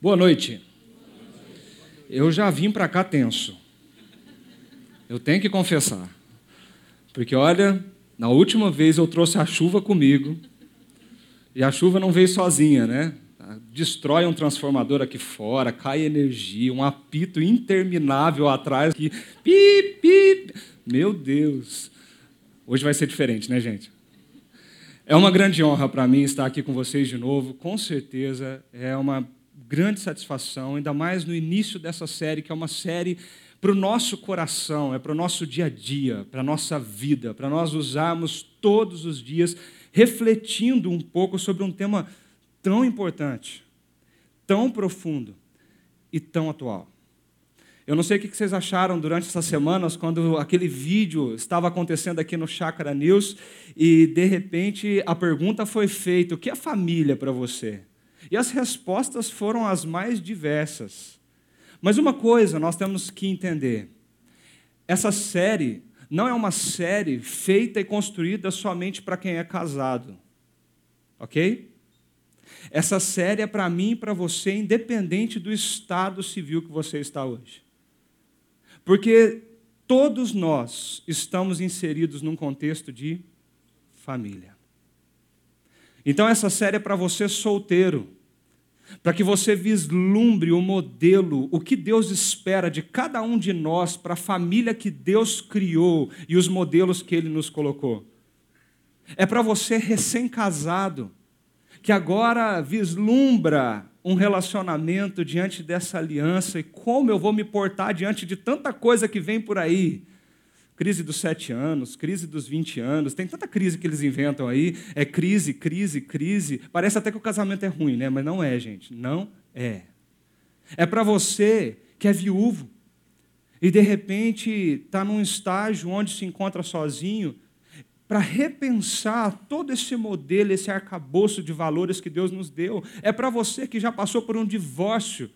Boa noite. Eu já vim para cá tenso. Eu tenho que confessar. Porque olha, na última vez eu trouxe a chuva comigo. E a chuva não veio sozinha, né? Destrói um transformador aqui fora, cai energia, um apito interminável atrás que pip, pip. Meu Deus. Hoje vai ser diferente, né, gente? É uma grande honra para mim estar aqui com vocês de novo. Com certeza é uma grande satisfação, ainda mais no início dessa série, que é uma série para o nosso coração, é para o nosso dia a dia, para a nossa vida, para nós usarmos todos os dias, refletindo um pouco sobre um tema tão importante, tão profundo e tão atual. Eu não sei o que vocês acharam durante essas semanas, quando aquele vídeo estava acontecendo aqui no Chácara News e, de repente, a pergunta foi feita: o que é família para você? E as respostas foram as mais diversas. Mas uma coisa nós temos que entender: essa série não é uma série feita e construída somente para quem é casado. Ok? Essa série é para mim e para você, independente do estado civil que você está hoje. Porque todos nós estamos inseridos num contexto de família. Então, essa série é para você solteiro, para que você vislumbre o modelo, o que Deus espera de cada um de nós para a família que Deus criou e os modelos que Ele nos colocou. É para você recém-casado, que agora vislumbra um relacionamento diante dessa aliança e como eu vou me portar diante de tanta coisa que vem por aí crise dos sete anos, crise dos 20 anos, tem tanta crise que eles inventam aí, é crise, crise, crise. Parece até que o casamento é ruim, né? Mas não é, gente, não é. É para você que é viúvo e de repente está num estágio onde se encontra sozinho, para repensar todo esse modelo, esse arcabouço de valores que Deus nos deu. É para você que já passou por um divórcio,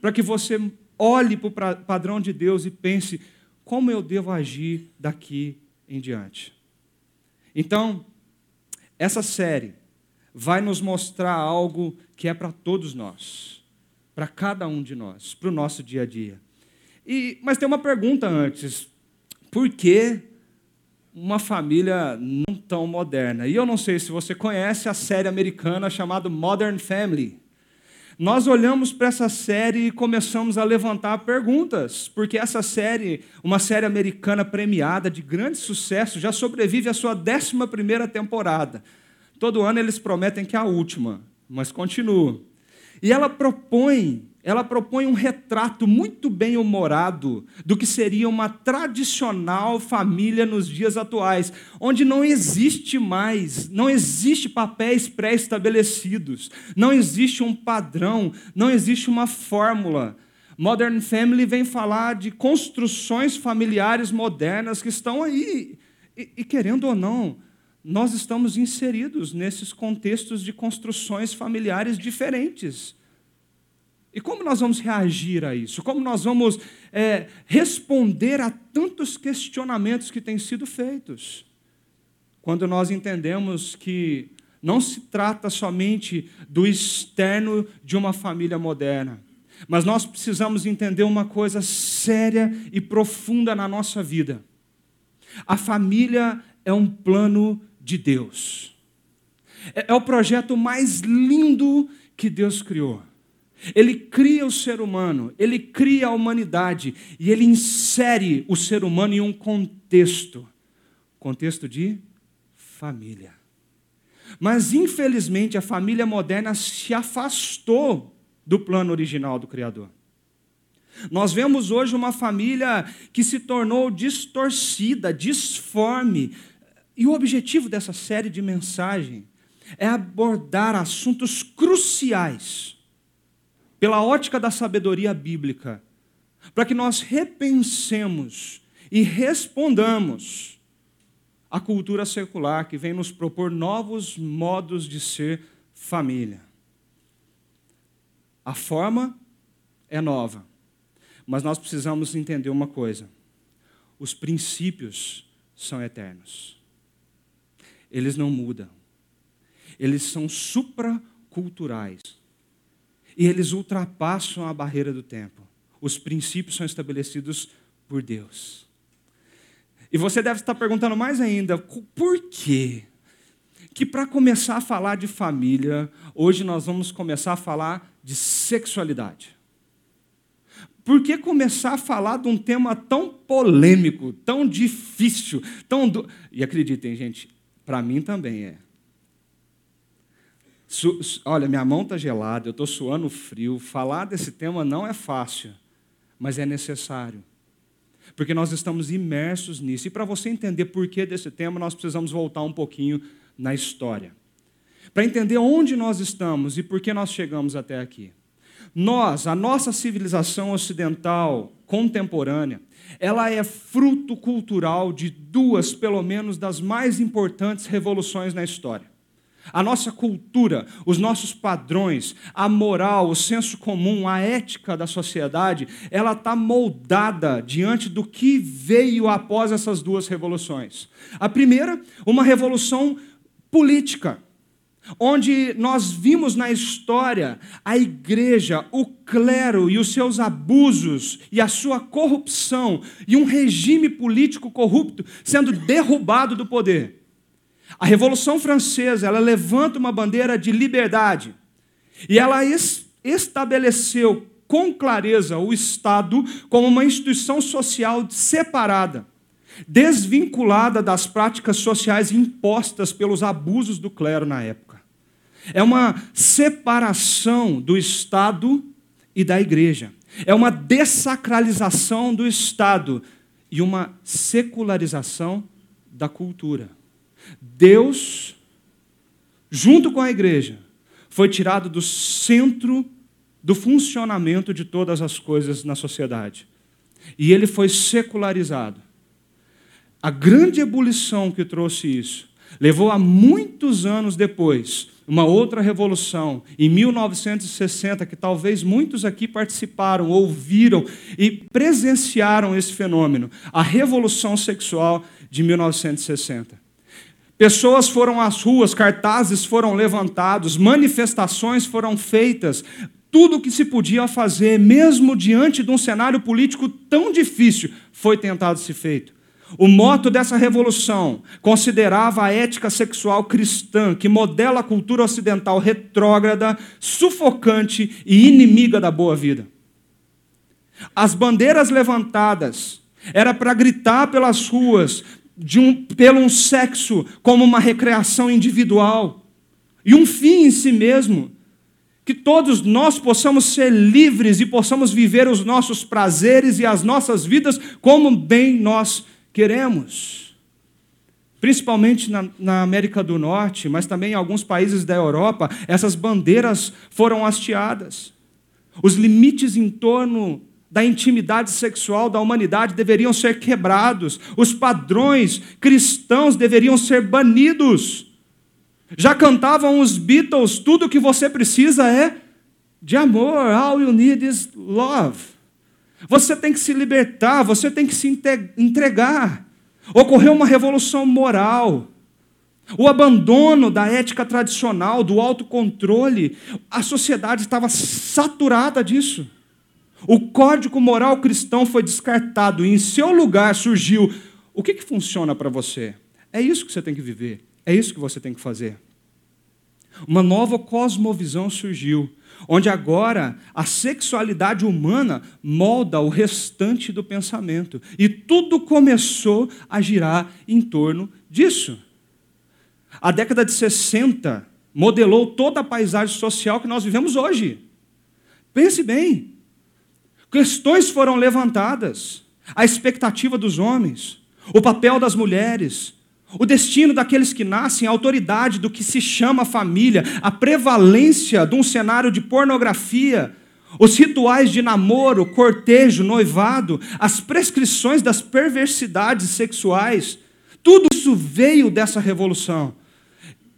para que você olhe para o padrão de Deus e pense: como eu devo agir daqui em diante. Então, essa série vai nos mostrar algo que é para todos nós, para cada um de nós, para o nosso dia a dia. E, mas tem uma pergunta antes: por que uma família não tão moderna? E eu não sei se você conhece a série americana chamada Modern Family nós olhamos para essa série e começamos a levantar perguntas, porque essa série, uma série americana premiada de grande sucesso, já sobrevive à sua 11 temporada. Todo ano eles prometem que é a última, mas continua. E ela propõe ela propõe um retrato muito bem humorado do que seria uma tradicional família nos dias atuais, onde não existe mais, não existe papéis pré-estabelecidos, não existe um padrão, não existe uma fórmula. Modern Family vem falar de construções familiares modernas que estão aí. E, e querendo ou não, nós estamos inseridos nesses contextos de construções familiares diferentes. E como nós vamos reagir a isso? Como nós vamos é, responder a tantos questionamentos que têm sido feitos? Quando nós entendemos que não se trata somente do externo de uma família moderna, mas nós precisamos entender uma coisa séria e profunda na nossa vida. A família é um plano de Deus. É, é o projeto mais lindo que Deus criou. Ele cria o ser humano, ele cria a humanidade e ele insere o ser humano em um contexto contexto de família. Mas, infelizmente, a família moderna se afastou do plano original do Criador. Nós vemos hoje uma família que se tornou distorcida, disforme. E o objetivo dessa série de mensagem é abordar assuntos cruciais pela ótica da sabedoria bíblica, para que nós repensemos e respondamos à cultura secular que vem nos propor novos modos de ser família. A forma é nova, mas nós precisamos entender uma coisa: os princípios são eternos, eles não mudam, eles são supraculturais e eles ultrapassam a barreira do tempo. Os princípios são estabelecidos por Deus. E você deve estar perguntando mais ainda, por quê? Que para começar a falar de família, hoje nós vamos começar a falar de sexualidade. Por que começar a falar de um tema tão polêmico, tão difícil, tão. Do... E acreditem, gente, para mim também é. Su... Olha, minha mão está gelada, eu estou suando frio. Falar desse tema não é fácil, mas é necessário. Porque nós estamos imersos nisso. E para você entender por que desse tema, nós precisamos voltar um pouquinho na história. Para entender onde nós estamos e por que nós chegamos até aqui. Nós, a nossa civilização ocidental contemporânea, ela é fruto cultural de duas, pelo menos, das mais importantes revoluções na história. A nossa cultura, os nossos padrões, a moral, o senso comum, a ética da sociedade, ela está moldada diante do que veio após essas duas revoluções. A primeira, uma revolução política onde nós vimos na história a igreja, o clero e os seus abusos e a sua corrupção e um regime político corrupto sendo derrubado do poder. A Revolução Francesa, ela levanta uma bandeira de liberdade e ela estabeleceu com clareza o Estado como uma instituição social separada, desvinculada das práticas sociais impostas pelos abusos do clero na época. É uma separação do Estado e da igreja. É uma dessacralização do Estado e uma secularização da cultura. Deus, junto com a igreja, foi tirado do centro do funcionamento de todas as coisas na sociedade. E ele foi secularizado. A grande ebulição que trouxe isso levou a muitos anos depois uma outra revolução, em 1960, que talvez muitos aqui participaram, ouviram e presenciaram esse fenômeno, a Revolução Sexual de 1960. Pessoas foram às ruas, cartazes foram levantados, manifestações foram feitas, tudo o que se podia fazer, mesmo diante de um cenário político tão difícil, foi tentado ser feito. O moto dessa revolução considerava a ética sexual cristã, que modela a cultura ocidental retrógrada, sufocante e inimiga da boa vida. As bandeiras levantadas era para gritar pelas ruas de um, pelo um sexo como uma recreação individual e um fim em si mesmo. Que todos nós possamos ser livres e possamos viver os nossos prazeres e as nossas vidas como bem nós queremos. Principalmente na, na, América do Norte, mas também em alguns países da Europa, essas bandeiras foram hasteadas. Os limites em torno da intimidade sexual da humanidade deveriam ser quebrados, os padrões cristãos deveriam ser banidos. Já cantavam os Beatles: tudo que você precisa é de amor, all you need is love. Você tem que se libertar, você tem que se entregar. Ocorreu uma revolução moral. O abandono da ética tradicional, do autocontrole, a sociedade estava saturada disso. O código moral cristão foi descartado e em seu lugar surgiu o que, que funciona para você? É isso que você tem que viver, é isso que você tem que fazer. Uma nova cosmovisão surgiu onde agora a sexualidade humana molda o restante do pensamento. E tudo começou a girar em torno disso. A década de 60 modelou toda a paisagem social que nós vivemos hoje. Pense bem. Questões foram levantadas. A expectativa dos homens, o papel das mulheres, o destino daqueles que nascem, a autoridade do que se chama família, a prevalência de um cenário de pornografia, os rituais de namoro, cortejo, noivado, as prescrições das perversidades sexuais, tudo isso veio dessa revolução.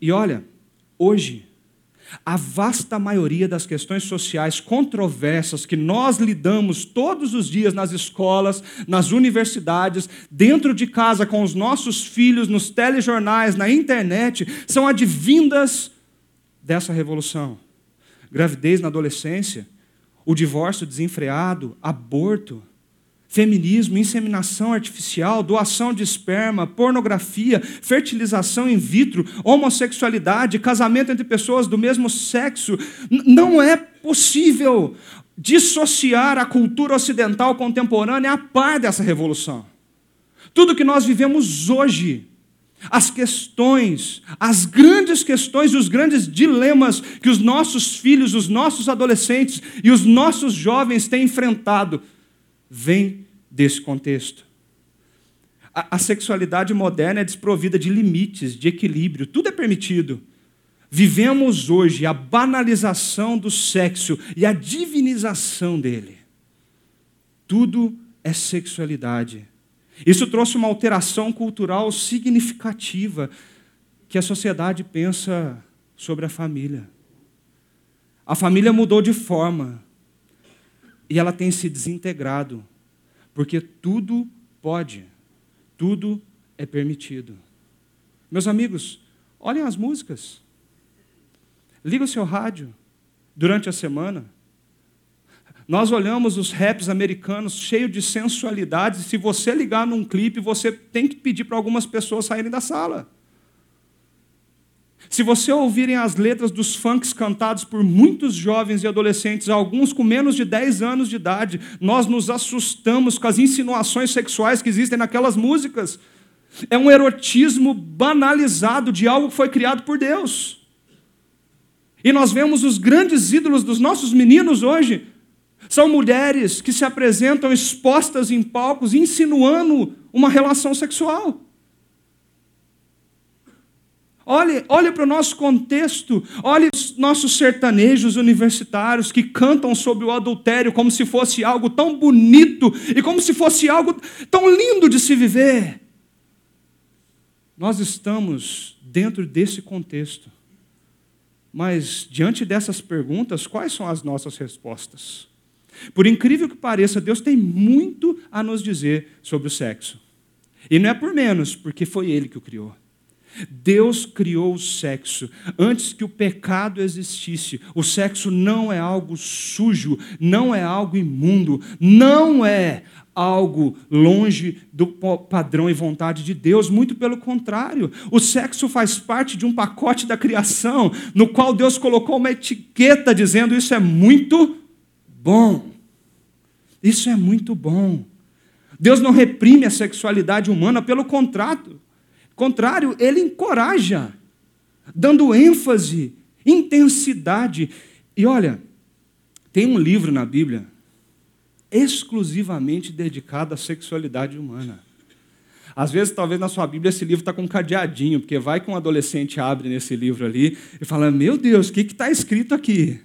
E olha, hoje, a vasta maioria das questões sociais controversas que nós lidamos todos os dias nas escolas, nas universidades, dentro de casa com os nossos filhos, nos telejornais, na internet, são advindas dessa revolução. gravidez na adolescência, o divórcio desenfreado, aborto, feminismo, inseminação artificial, doação de esperma, pornografia, fertilização in vitro, homossexualidade, casamento entre pessoas do mesmo sexo. Não é possível dissociar a cultura ocidental contemporânea a par dessa revolução. Tudo que nós vivemos hoje, as questões, as grandes questões e os grandes dilemas que os nossos filhos, os nossos adolescentes e os nossos jovens têm enfrentado, vêm desse contexto. A, a sexualidade moderna é desprovida de limites, de equilíbrio, tudo é permitido. Vivemos hoje a banalização do sexo e a divinização dele. Tudo é sexualidade. Isso trouxe uma alteração cultural significativa que a sociedade pensa sobre a família. A família mudou de forma e ela tem se desintegrado, porque tudo pode, tudo é permitido. Meus amigos, olhem as músicas. Liga o seu rádio durante a semana. Nós olhamos os raps americanos cheios de sensualidade. Se você ligar num clipe, você tem que pedir para algumas pessoas saírem da sala. Se você ouvirem as letras dos funks cantados por muitos jovens e adolescentes, alguns com menos de 10 anos de idade, nós nos assustamos com as insinuações sexuais que existem naquelas músicas. É um erotismo banalizado de algo que foi criado por Deus. E nós vemos os grandes ídolos dos nossos meninos hoje. São mulheres que se apresentam expostas em palcos, insinuando uma relação sexual. Olhe, olhe para o nosso contexto, olhe os nossos sertanejos universitários que cantam sobre o adultério como se fosse algo tão bonito e como se fosse algo tão lindo de se viver. Nós estamos dentro desse contexto. Mas, diante dessas perguntas, quais são as nossas respostas? Por incrível que pareça, Deus tem muito a nos dizer sobre o sexo. E não é por menos, porque foi Ele que o criou. Deus criou o sexo antes que o pecado existisse. O sexo não é algo sujo, não é algo imundo, não é algo longe do padrão e vontade de Deus, muito pelo contrário. O sexo faz parte de um pacote da criação, no qual Deus colocou uma etiqueta dizendo: Isso é muito bom. Isso é muito bom. Deus não reprime a sexualidade humana, pelo contrário, contrário, ele encoraja, dando ênfase, intensidade. E olha, tem um livro na Bíblia exclusivamente dedicado à sexualidade humana. Às vezes, talvez na sua Bíblia esse livro está com um cadeadinho, porque vai que um adolescente abre nesse livro ali e fala: Meu Deus, o que está escrito aqui?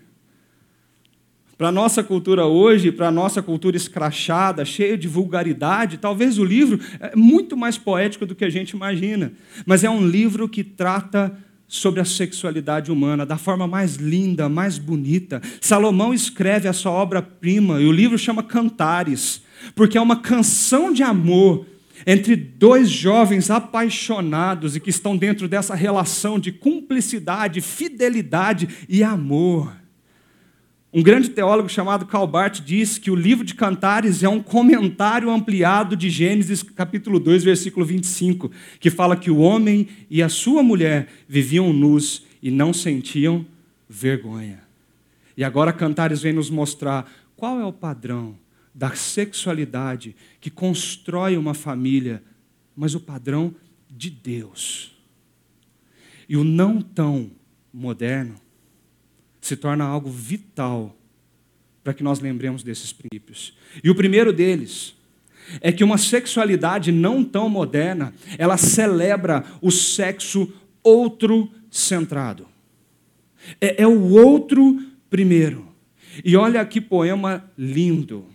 Para a nossa cultura hoje, para a nossa cultura escrachada, cheia de vulgaridade, talvez o livro é muito mais poético do que a gente imagina. Mas é um livro que trata sobre a sexualidade humana da forma mais linda, mais bonita. Salomão escreve a sua obra-prima, e o livro chama Cantares, porque é uma canção de amor entre dois jovens apaixonados e que estão dentro dessa relação de cumplicidade, fidelidade e amor. Um grande teólogo chamado Calbart diz que o livro de Cantares é um comentário ampliado de Gênesis capítulo 2, versículo 25, que fala que o homem e a sua mulher viviam nus e não sentiam vergonha. E agora Cantares vem nos mostrar qual é o padrão da sexualidade que constrói uma família, mas o padrão de Deus. E o não tão moderno se torna algo vital para que nós lembremos desses princípios. E o primeiro deles é que uma sexualidade não tão moderna, ela celebra o sexo outro centrado. É, é o outro primeiro. E olha que poema lindo.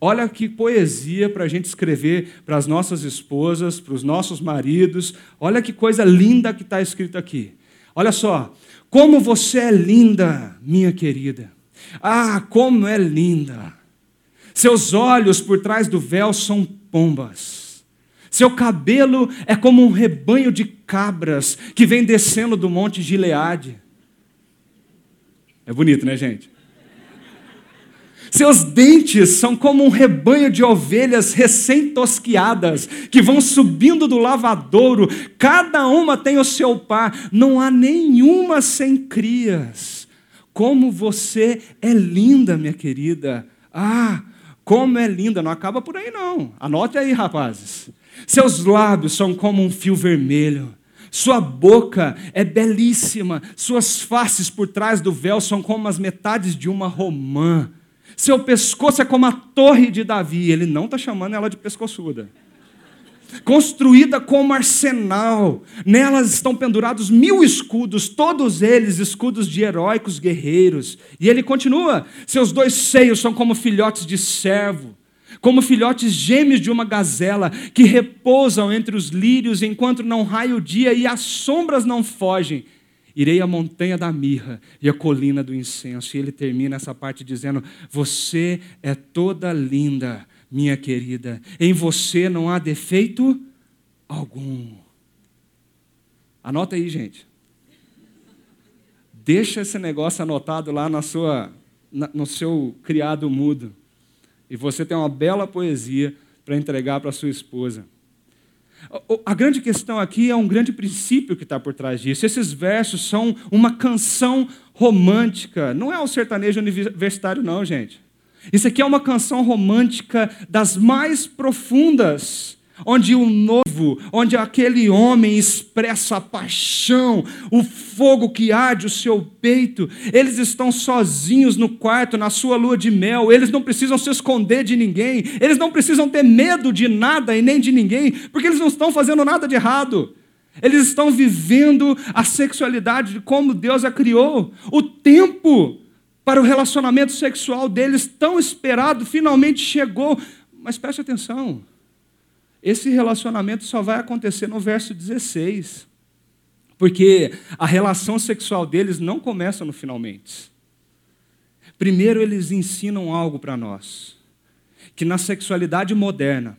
Olha que poesia para a gente escrever para as nossas esposas, para os nossos maridos. Olha que coisa linda que está escrito aqui. Olha só, como você é linda, minha querida. Ah, como é linda. Seus olhos por trás do véu são pombas. Seu cabelo é como um rebanho de cabras que vem descendo do monte Gileade. É bonito, né, gente? Seus dentes são como um rebanho de ovelhas recém-tosquiadas, que vão subindo do lavadouro, cada uma tem o seu par, não há nenhuma sem crias. Como você é linda, minha querida. Ah, como é linda, não acaba por aí não. Anote aí, rapazes. Seus lábios são como um fio vermelho. Sua boca é belíssima, suas faces por trás do véu são como as metades de uma romã. Seu pescoço é como a torre de Davi. Ele não está chamando ela de pescoçuda. Construída como arsenal. Nelas estão pendurados mil escudos, todos eles escudos de heróicos guerreiros. E ele continua: seus dois seios são como filhotes de servo, como filhotes gêmeos de uma gazela, que repousam entre os lírios enquanto não raia o dia e as sombras não fogem. Irei à montanha da mirra e à colina do incenso. E ele termina essa parte dizendo: Você é toda linda, minha querida. Em você não há defeito algum. Anota aí, gente. Deixa esse negócio anotado lá na sua, na, no seu criado mudo. E você tem uma bela poesia para entregar para sua esposa. A grande questão aqui é um grande princípio que está por trás disso. Esses versos são uma canção romântica. Não é o sertanejo universitário, não, gente. Isso aqui é uma canção romântica das mais profundas onde o novo, onde aquele homem expressa a paixão, o fogo que arde o seu peito. Eles estão sozinhos no quarto, na sua lua de mel, eles não precisam se esconder de ninguém, eles não precisam ter medo de nada e nem de ninguém, porque eles não estão fazendo nada de errado. Eles estão vivendo a sexualidade de como Deus a criou. O tempo para o relacionamento sexual deles, tão esperado, finalmente chegou. Mas preste atenção. Esse relacionamento só vai acontecer no verso 16. Porque a relação sexual deles não começa no finalmente. Primeiro, eles ensinam algo para nós: que na sexualidade moderna,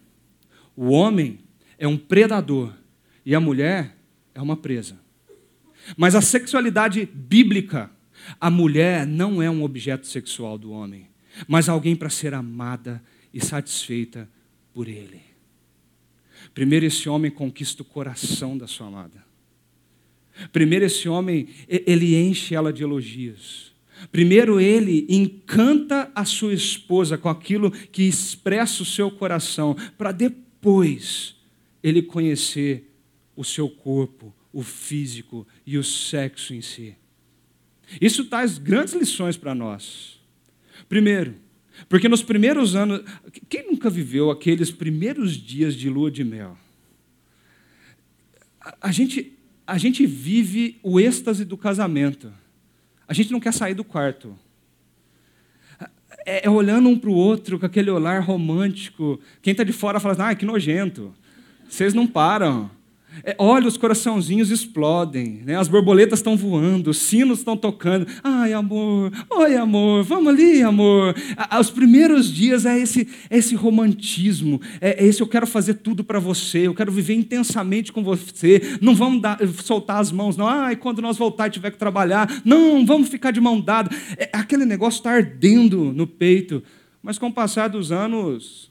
o homem é um predador e a mulher é uma presa. Mas a sexualidade bíblica, a mulher não é um objeto sexual do homem, mas alguém para ser amada e satisfeita por ele. Primeiro, esse homem conquista o coração da sua amada. Primeiro, esse homem, ele enche ela de elogios. Primeiro, ele encanta a sua esposa com aquilo que expressa o seu coração, para depois ele conhecer o seu corpo, o físico e o sexo em si. Isso traz grandes lições para nós. Primeiro, porque nos primeiros anos, quem nunca viveu aqueles primeiros dias de lua de mel? A, gente, a gente vive o êxtase do casamento. A gente não quer sair do quarto. É, é olhando um para o outro com aquele olhar romântico. Quem está de fora fala assim, ah, que nojento. Vocês não param. É, olha, os coraçãozinhos explodem, né? as borboletas estão voando, os sinos estão tocando. Ai, amor, oi, amor, vamos ali, amor. os primeiros dias é esse, é esse romantismo, é, é esse eu quero fazer tudo para você, eu quero viver intensamente com você. Não vamos dar, soltar as mãos, não. Ai, quando nós voltar e tiver que trabalhar, não, vamos ficar de mão dada. É, aquele negócio está ardendo no peito. Mas com o passar dos anos,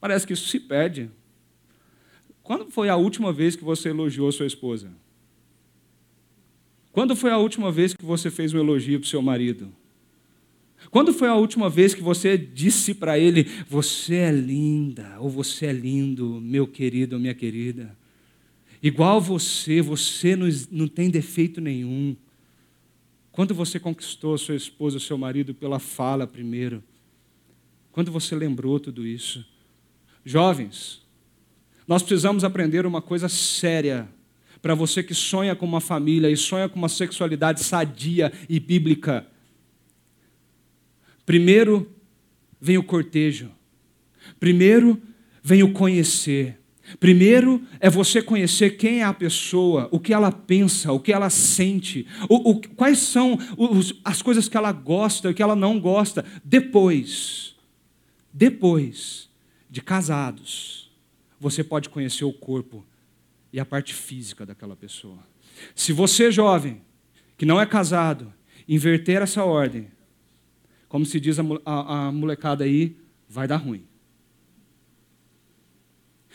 parece que isso se perde. Quando foi a última vez que você elogiou sua esposa? Quando foi a última vez que você fez um elogio para o seu marido? Quando foi a última vez que você disse para ele: Você é linda, ou você é lindo, meu querido ou minha querida? Igual você, você não, tem defeito nenhum. Quando você conquistou sua esposa, seu marido pela fala primeiro? Quando você lembrou tudo isso? Jovens, nós precisamos aprender uma coisa séria para você que sonha com uma família e sonha com uma sexualidade sadia e bíblica. Primeiro vem o cortejo. Primeiro vem o conhecer. Primeiro é você conhecer quem é a pessoa, o que ela pensa, o que ela sente, o, o, quais são os, as coisas que ela gosta e que ela não gosta. Depois, depois de casados, você pode conhecer o corpo e a parte física daquela pessoa. Se você, jovem, que não é casado inverter essa ordem, como se diz a, a, a molecada aí, vai dar ruim.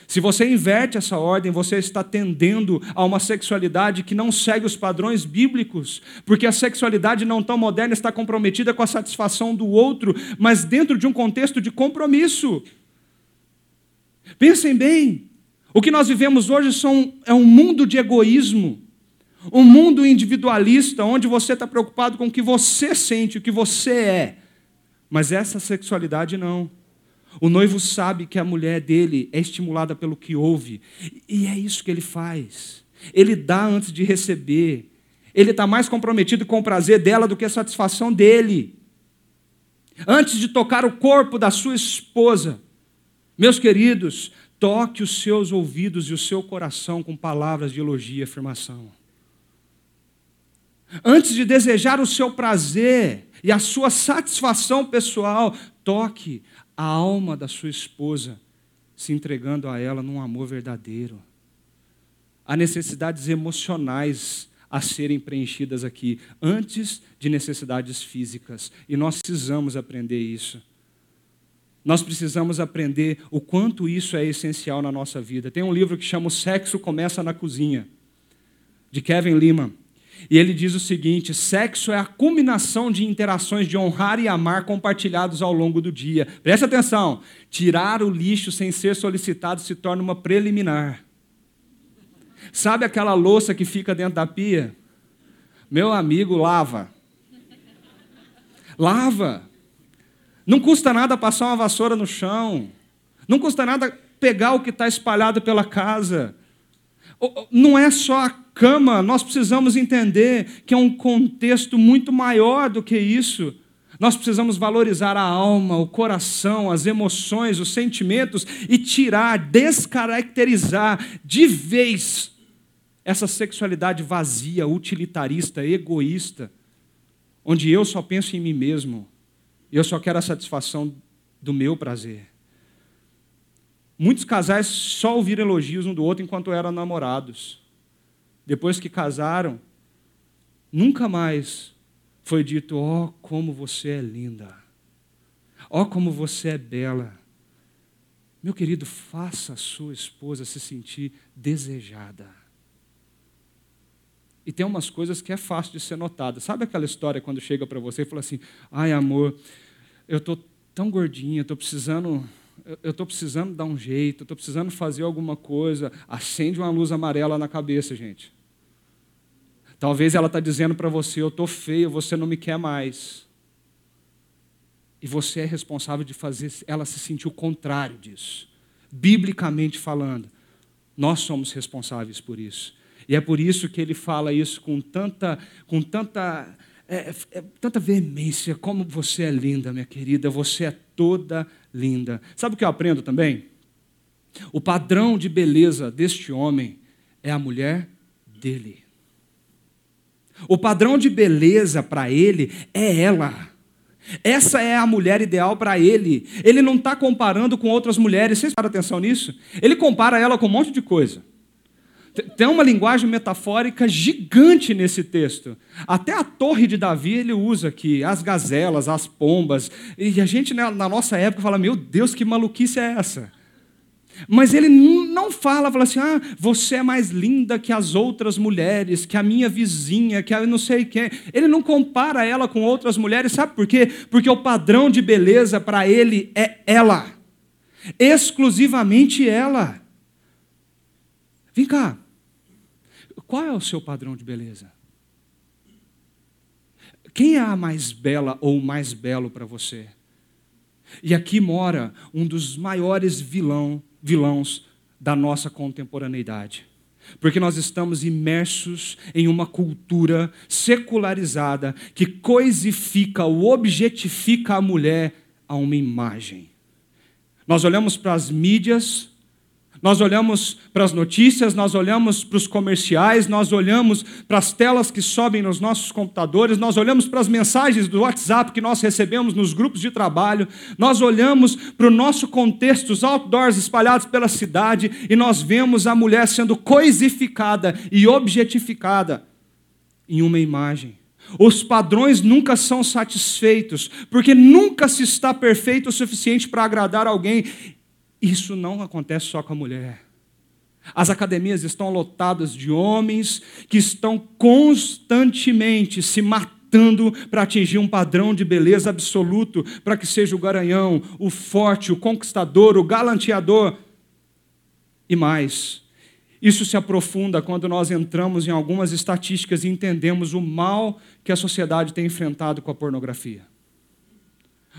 Se você inverte essa ordem, você está tendendo a uma sexualidade que não segue os padrões bíblicos, porque a sexualidade não tão moderna está comprometida com a satisfação do outro, mas dentro de um contexto de compromisso. Pensem bem, o que nós vivemos hoje são, é um mundo de egoísmo, um mundo individualista, onde você está preocupado com o que você sente, o que você é, mas essa sexualidade não. O noivo sabe que a mulher dele é estimulada pelo que ouve, e é isso que ele faz. Ele dá antes de receber. Ele está mais comprometido com o prazer dela do que a satisfação dele. Antes de tocar o corpo da sua esposa, meus queridos, toque os seus ouvidos e o seu coração com palavras de elogio e afirmação. Antes de desejar o seu prazer e a sua satisfação pessoal, toque a alma da sua esposa, se entregando a ela num amor verdadeiro. Há necessidades emocionais a serem preenchidas aqui, antes de necessidades físicas, e nós precisamos aprender isso. Nós precisamos aprender o quanto isso é essencial na nossa vida. Tem um livro que chama O Sexo Começa na Cozinha, de Kevin Lima. E ele diz o seguinte: sexo é a culminação de interações de honrar e amar compartilhados ao longo do dia. Preste atenção: tirar o lixo sem ser solicitado se torna uma preliminar. Sabe aquela louça que fica dentro da pia? Meu amigo, lava. Lava. Não custa nada passar uma vassoura no chão. Não custa nada pegar o que está espalhado pela casa. Não é só a cama, nós precisamos entender que é um contexto muito maior do que isso. Nós precisamos valorizar a alma, o coração, as emoções, os sentimentos e tirar, descaracterizar de vez essa sexualidade vazia, utilitarista, egoísta, onde eu só penso em mim mesmo, eu só quero a satisfação do meu prazer. Muitos casais só ouviram elogios um do outro enquanto eram namorados depois que casaram, nunca mais foi dito: ó, oh, como você é linda, ó, oh, como você é bela. Meu querido, faça a sua esposa se sentir desejada. E tem umas coisas que é fácil de ser notada. Sabe aquela história quando chega para você e fala assim: ai, amor, eu estou tão gordinha, estou precisando eu estou precisando dar um jeito, estou precisando fazer alguma coisa, acende uma luz amarela na cabeça, gente. Talvez ela está dizendo para você: eu estou feio, você não me quer mais. E você é responsável de fazer ela se sentir o contrário disso. Biblicamente falando, nós somos responsáveis por isso. E é por isso que ele fala isso com tanta, com tanta, é, é, tanta veemência. Como você é linda, minha querida, você é toda linda. Sabe o que eu aprendo também? O padrão de beleza deste homem é a mulher dele. O padrão de beleza para ele é ela. Essa é a mulher ideal para ele. Ele não está comparando com outras mulheres. Vocês param atenção nisso? Ele compara ela com um monte de coisa. Tem uma linguagem metafórica gigante nesse texto. Até a torre de Davi ele usa aqui, as gazelas, as pombas. E a gente, né, na nossa época, fala: Meu Deus, que maluquice é essa? Mas ele não fala, fala assim: ah, você é mais linda que as outras mulheres, que a minha vizinha, que a não sei quem. Ele não compara ela com outras mulheres, sabe por quê? Porque o padrão de beleza para ele é ela, exclusivamente ela. Vem cá, qual é o seu padrão de beleza? Quem é a mais bela ou o mais belo para você? E aqui mora um dos maiores vilão, vilãos da nossa contemporaneidade. Porque nós estamos imersos em uma cultura secularizada que coisifica ou objetifica a mulher a uma imagem. Nós olhamos para as mídias, nós olhamos para as notícias, nós olhamos para os comerciais, nós olhamos para as telas que sobem nos nossos computadores, nós olhamos para as mensagens do WhatsApp que nós recebemos nos grupos de trabalho, nós olhamos para o nosso contexto, os outdoors espalhados pela cidade, e nós vemos a mulher sendo coisificada e objetificada em uma imagem. Os padrões nunca são satisfeitos, porque nunca se está perfeito o suficiente para agradar alguém. Isso não acontece só com a mulher. As academias estão lotadas de homens que estão constantemente se matando para atingir um padrão de beleza absoluto, para que seja o garanhão, o forte, o conquistador, o galanteador e mais. Isso se aprofunda quando nós entramos em algumas estatísticas e entendemos o mal que a sociedade tem enfrentado com a pornografia.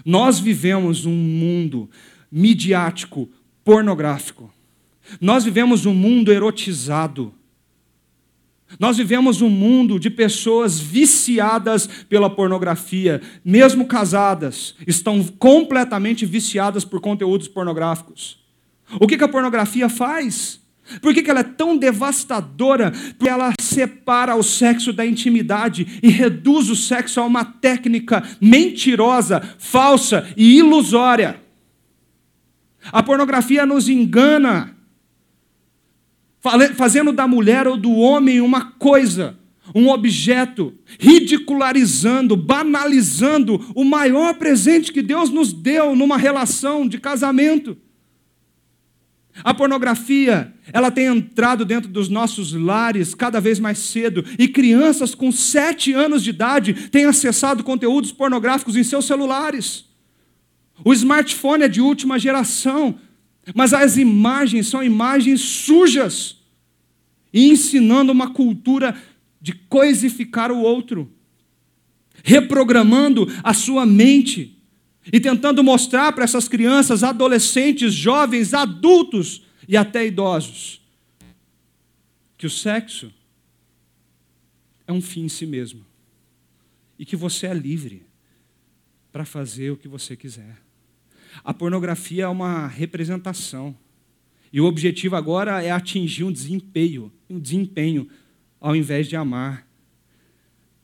Nós vivemos um mundo midiático, pornográfico. Nós vivemos um mundo erotizado. Nós vivemos um mundo de pessoas viciadas pela pornografia, mesmo casadas, estão completamente viciadas por conteúdos pornográficos. O que a pornografia faz? Por que, ela é tão devastadora? Porque ela separa o sexo da intimidade e reduz o sexo a uma técnica mentirosa, falsa e ilusória. A pornografia nos engana, fazendo da mulher ou do homem uma coisa, um objeto, ridicularizando, banalizando o maior presente que Deus nos deu numa relação de casamento. A pornografia, ela tem entrado dentro dos nossos lares cada vez mais cedo, e crianças com sete anos de idade têm acessado conteúdos pornográficos em seus celulares. O smartphone é de última geração, mas as imagens são imagens sujas, e ensinando uma cultura de coisificar o outro, reprogramando a sua mente e tentando mostrar para essas crianças, adolescentes, jovens, adultos e até idosos que o sexo é um fim em si mesmo e que você é livre para fazer o que você quiser. A pornografia é uma representação e o objetivo agora é atingir um desempenho, um desempenho ao invés de amar.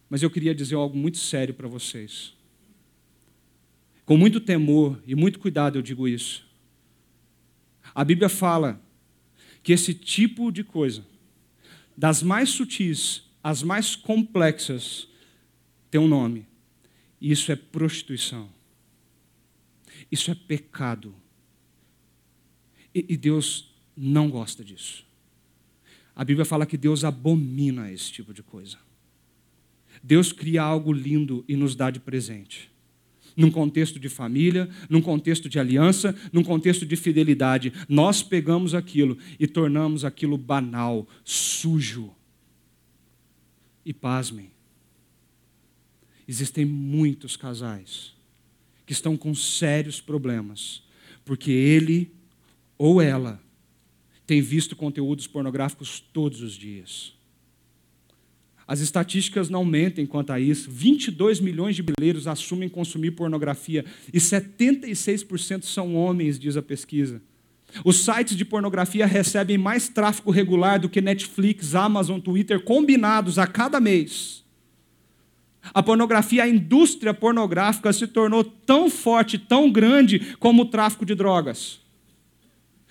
Mas eu queria dizer algo muito sério para vocês. Com muito temor e muito cuidado eu digo isso. A Bíblia fala que esse tipo de coisa, das mais sutis às mais complexas, tem um nome. Isso é prostituição. Isso é pecado. E, e Deus não gosta disso. A Bíblia fala que Deus abomina esse tipo de coisa. Deus cria algo lindo e nos dá de presente num contexto de família, num contexto de aliança, num contexto de fidelidade. Nós pegamos aquilo e tornamos aquilo banal, sujo. E pasmem, existem muitos casais que estão com sérios problemas, porque ele ou ela tem visto conteúdos pornográficos todos os dias. As estatísticas não mentem quanto a isso. 22 milhões de brasileiros assumem consumir pornografia e 76% são homens, diz a pesquisa. Os sites de pornografia recebem mais tráfego regular do que Netflix, Amazon, Twitter combinados a cada mês. A pornografia, a indústria pornográfica se tornou tão forte, tão grande como o tráfico de drogas.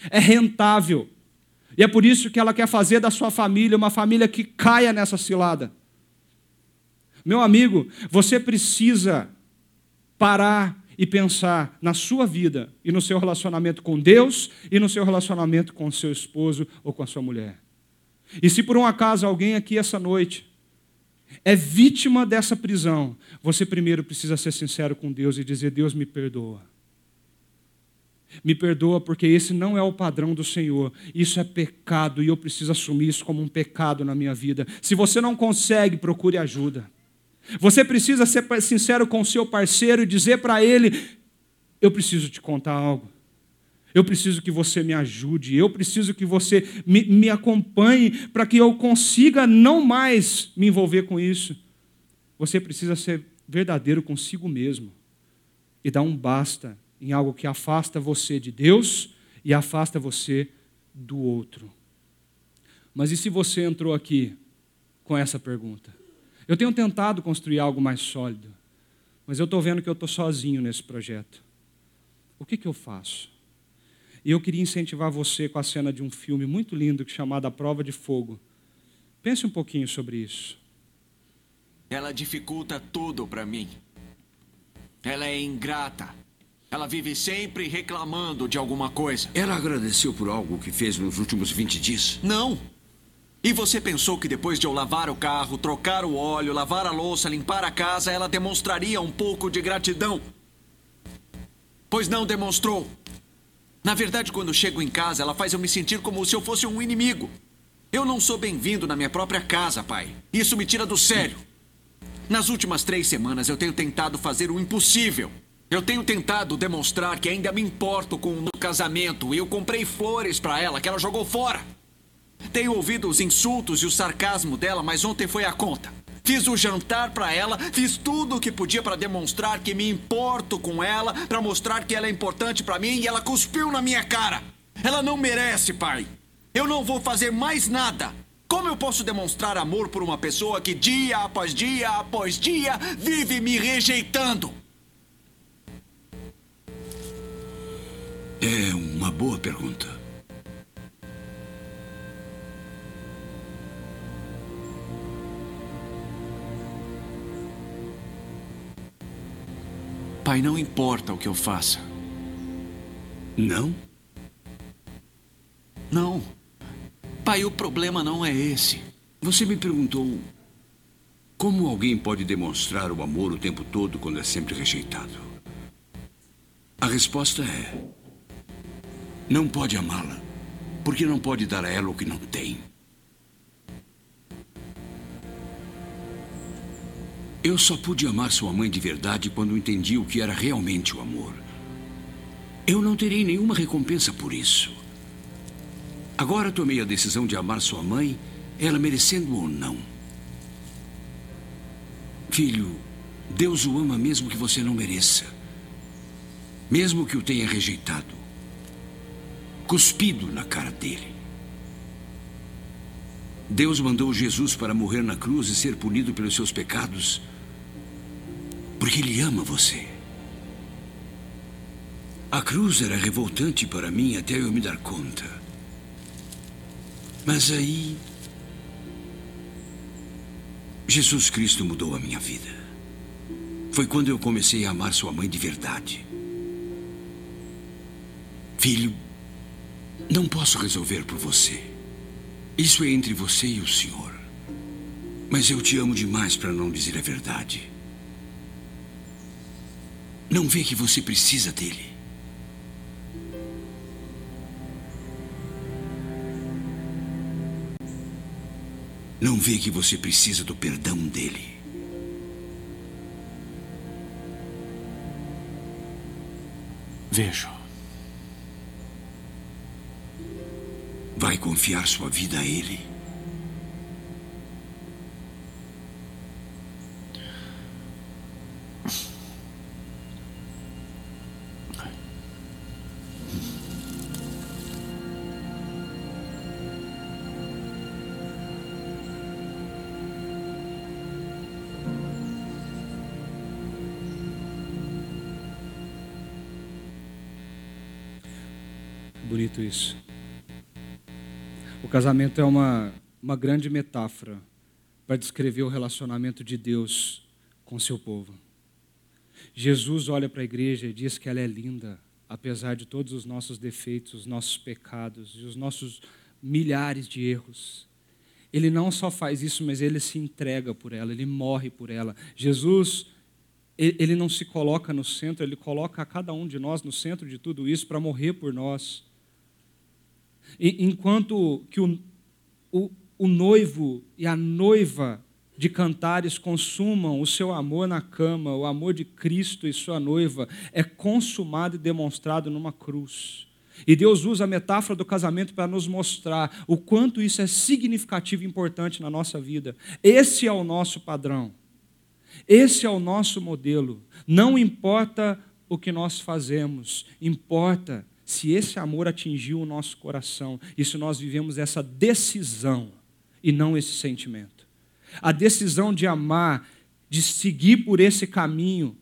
É rentável. E é por isso que ela quer fazer da sua família uma família que caia nessa cilada. Meu amigo, você precisa parar e pensar na sua vida e no seu relacionamento com Deus e no seu relacionamento com seu esposo ou com a sua mulher. E se por um acaso alguém aqui essa noite é vítima dessa prisão, você primeiro precisa ser sincero com Deus e dizer: Deus me perdoa. Me perdoa porque esse não é o padrão do Senhor. Isso é pecado e eu preciso assumir isso como um pecado na minha vida. Se você não consegue, procure ajuda. Você precisa ser sincero com o seu parceiro e dizer para ele: Eu preciso te contar algo. Eu preciso que você me ajude. Eu preciso que você me, me acompanhe para que eu consiga não mais me envolver com isso. Você precisa ser verdadeiro consigo mesmo e dar um basta em algo que afasta você de Deus e afasta você do outro. Mas e se você entrou aqui com essa pergunta? Eu tenho tentado construir algo mais sólido, mas eu estou vendo que eu estou sozinho nesse projeto. O que, que eu faço? E eu queria incentivar você com a cena de um filme muito lindo chamado A Prova de Fogo. Pense um pouquinho sobre isso. ela dificulta tudo para mim. Ela é ingrata. Ela vive sempre reclamando de alguma coisa. Ela agradeceu por algo que fez nos últimos 20 dias? Não. E você pensou que depois de eu lavar o carro, trocar o óleo, lavar a louça, limpar a casa, ela demonstraria um pouco de gratidão? Pois não demonstrou. Na verdade, quando chego em casa, ela faz eu me sentir como se eu fosse um inimigo. Eu não sou bem-vindo na minha própria casa, pai. Isso me tira do sério. Nas últimas três semanas, eu tenho tentado fazer o impossível. Eu tenho tentado demonstrar que ainda me importo com o casamento e eu comprei flores para ela que ela jogou fora. Tenho ouvido os insultos e o sarcasmo dela, mas ontem foi a conta. Fiz o jantar para ela, fiz tudo o que podia para demonstrar que me importo com ela, para mostrar que ela é importante para mim e ela cuspiu na minha cara. Ela não merece, pai. Eu não vou fazer mais nada. Como eu posso demonstrar amor por uma pessoa que dia após dia após dia vive me rejeitando? É uma boa pergunta. Pai, não importa o que eu faça. Não? Não. Pai, o problema não é esse. Você me perguntou como alguém pode demonstrar o amor o tempo todo quando é sempre rejeitado. A resposta é: não pode amá-la, porque não pode dar a ela o que não tem. Eu só pude amar sua mãe de verdade quando entendi o que era realmente o amor. Eu não terei nenhuma recompensa por isso. Agora tomei a decisão de amar sua mãe, ela merecendo ou não. Filho, Deus o ama mesmo que você não mereça. Mesmo que o tenha rejeitado. Cuspido na cara dele. Deus mandou Jesus para morrer na cruz e ser punido pelos seus pecados, porque Ele ama você. A cruz era revoltante para mim até eu me dar conta. Mas aí. Jesus Cristo mudou a minha vida. Foi quando eu comecei a amar sua mãe de verdade. Filho, não posso resolver por você. Isso é entre você e o Senhor. Mas eu te amo demais para não dizer a verdade. Não vê que você precisa dele. Não vê que você precisa do perdão dele. Vejo. Vai confiar sua vida a Ele? Bonito isso. O casamento é uma, uma grande metáfora para descrever o relacionamento de Deus com seu povo. Jesus olha para a igreja e diz que ela é linda, apesar de todos os nossos defeitos, os nossos pecados e os nossos milhares de erros. Ele não só faz isso, mas ele se entrega por ela, ele morre por ela. Jesus, ele não se coloca no centro, ele coloca a cada um de nós no centro de tudo isso para morrer por nós. Enquanto que o, o, o noivo e a noiva de cantares consumam o seu amor na cama, o amor de Cristo e sua noiva é consumado e demonstrado numa cruz. E Deus usa a metáfora do casamento para nos mostrar o quanto isso é significativo e importante na nossa vida. Esse é o nosso padrão. Esse é o nosso modelo. Não importa o que nós fazemos, importa se esse amor atingiu o nosso coração e se nós vivemos essa decisão e não esse sentimento. A decisão de amar, de seguir por esse caminho,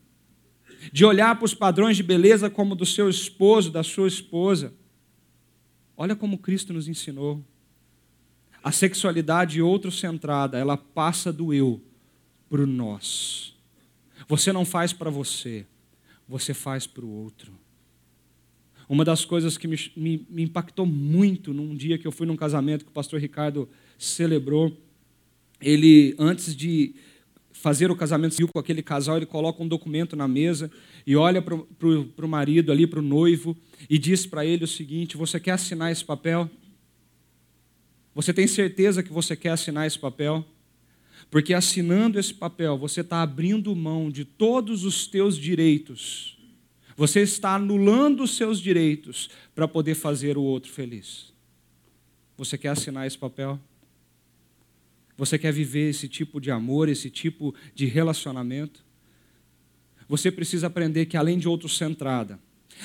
de olhar para os padrões de beleza como do seu esposo, da sua esposa. Olha como Cristo nos ensinou. A sexualidade outrocentrada, ela passa do eu para o nós. Você não faz para você, você faz para o outro. Uma das coisas que me, me, me, impactou muito num dia que eu fui num casamento que o pastor Ricardo celebrou, ele, antes de fazer o casamento civil com aquele casal, ele coloca um documento na mesa e olha para o marido ali, para o noivo, e diz para ele o seguinte: Você quer assinar esse papel? Você tem certeza que você quer assinar esse papel? Porque assinando esse papel, você está abrindo mão de todos os teus direitos. Você está anulando os seus direitos para poder fazer o outro feliz. Você quer assinar esse papel? Você quer viver esse tipo de amor, esse tipo de relacionamento? Você precisa aprender que, além de outro centrada,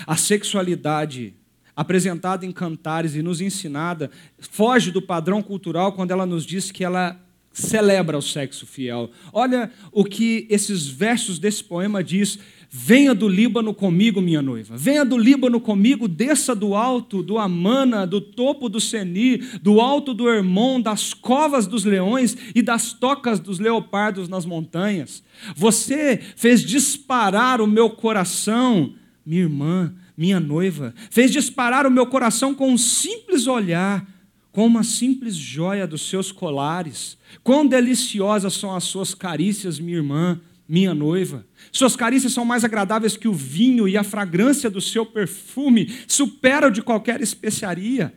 a sexualidade apresentada em cantares e nos ensinada foge do padrão cultural quando ela nos diz que ela celebra o sexo fiel. Olha o que esses versos desse poema diz: Venha do Líbano comigo, minha noiva. Venha do Líbano comigo, desça do alto do Amana, do topo do Seni, do alto do Hermon, das covas dos leões e das tocas dos leopardos nas montanhas. Você fez disparar o meu coração, minha irmã, minha noiva. Fez disparar o meu coração com um simples olhar com uma simples joia dos seus colares. Quão deliciosas são as suas carícias, minha irmã, minha noiva. Suas carícias são mais agradáveis que o vinho e a fragrância do seu perfume superam de qualquer especiaria.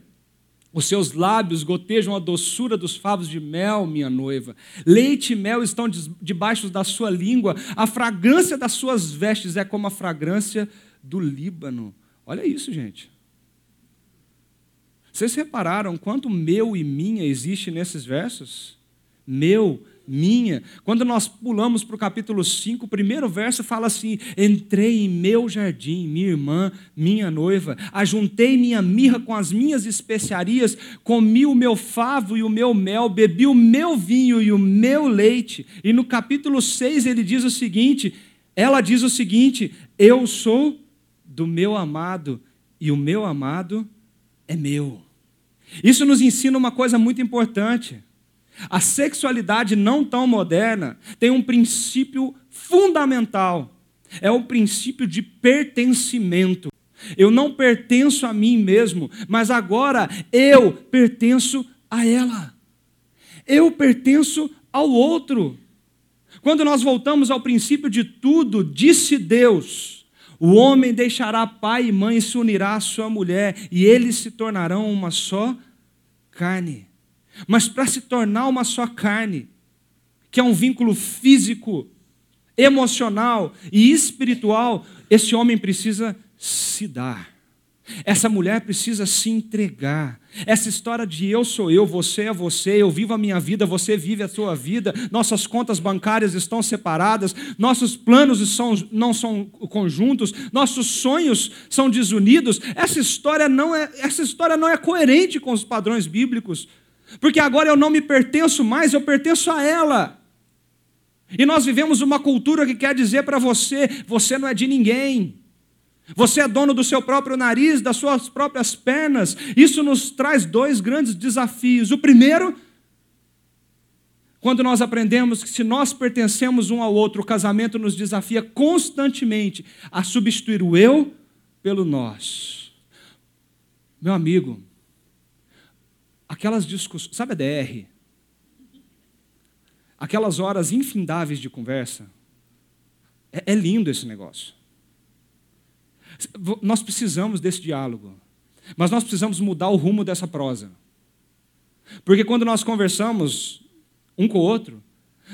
Os seus lábios gotejam a doçura dos favos de mel, minha noiva. Leite e mel estão debaixo da sua língua. A fragrância das suas vestes é como a fragrância do Líbano. Olha isso, gente. Vocês repararam quanto meu e minha existe nesses versos? Meu, minha. Quando nós pulamos para o capítulo 5, o primeiro verso fala assim: Entrei em meu jardim, minha irmã, minha noiva, ajuntei minha mirra com as minhas especiarias, comi o meu favo e o meu mel, bebi o meu vinho e o meu leite. E no capítulo 6 ele diz o seguinte: ela diz o seguinte: Eu sou do meu amado e o meu amado é meu. Isso nos ensina uma coisa muito importante. A sexualidade não tão moderna tem um princípio fundamental. É o princípio de pertencimento. Eu não pertenço a mim mesmo, mas agora eu pertenço a ela. Eu pertenço ao outro. Quando nós voltamos ao princípio de tudo, disse Deus: o homem deixará pai e mãe e se unirá à sua mulher, e eles se tornarão uma só carne. Mas para se tornar uma só carne, que é um vínculo físico, emocional e espiritual, esse homem precisa se dar. Essa mulher precisa se entregar. Essa história de eu sou eu, você é você, eu vivo a minha vida, você vive a sua vida, nossas contas bancárias estão separadas, nossos planos são, não são conjuntos, nossos sonhos são desunidos. Essa história não é, essa história não é coerente com os padrões bíblicos. Porque agora eu não me pertenço mais, eu pertenço a ela. E nós vivemos uma cultura que quer dizer para você: você não é de ninguém. Você é dono do seu próprio nariz, das suas próprias pernas. Isso nos traz dois grandes desafios. O primeiro, quando nós aprendemos que se nós pertencemos um ao outro, o casamento nos desafia constantemente a substituir o eu pelo nós. Meu amigo, aquelas discussões, sabe a DR? Aquelas horas infindáveis de conversa. É, é lindo esse negócio. Nós precisamos desse diálogo, mas nós precisamos mudar o rumo dessa prosa. Porque quando nós conversamos um com o outro,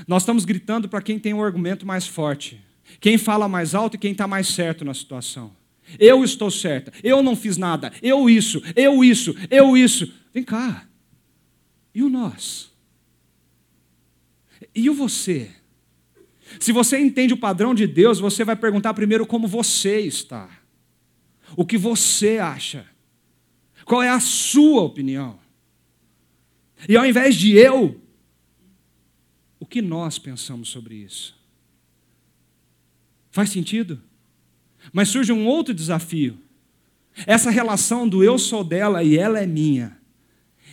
nós estamos gritando para quem tem um argumento mais forte, quem fala mais alto e quem está mais certo na situação. Eu estou certa, eu não fiz nada, eu isso, eu isso, eu isso. Vem cá. E o nós? E o você? Se você entende o padrão de Deus, você vai perguntar primeiro como você está o que você acha, qual é a sua opinião. E ao invés de eu, o que nós pensamos sobre isso? Faz sentido? Mas surge um outro desafio. Essa relação do eu sou dela e ela é minha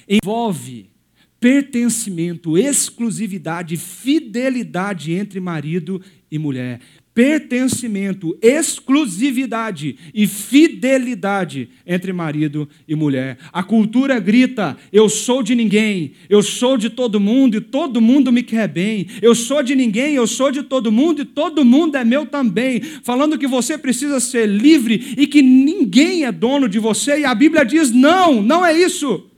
envolve pertencimento, exclusividade, fidelidade entre marido e mulher pertencimento, exclusividade e fidelidade entre marido e mulher. A cultura grita: eu sou de ninguém, eu sou de todo mundo e todo mundo me quer bem. Eu sou de ninguém, eu sou de todo mundo e todo mundo é meu também. Falando que você precisa ser livre e que ninguém é dono de você. E a Bíblia diz: não, não é isso.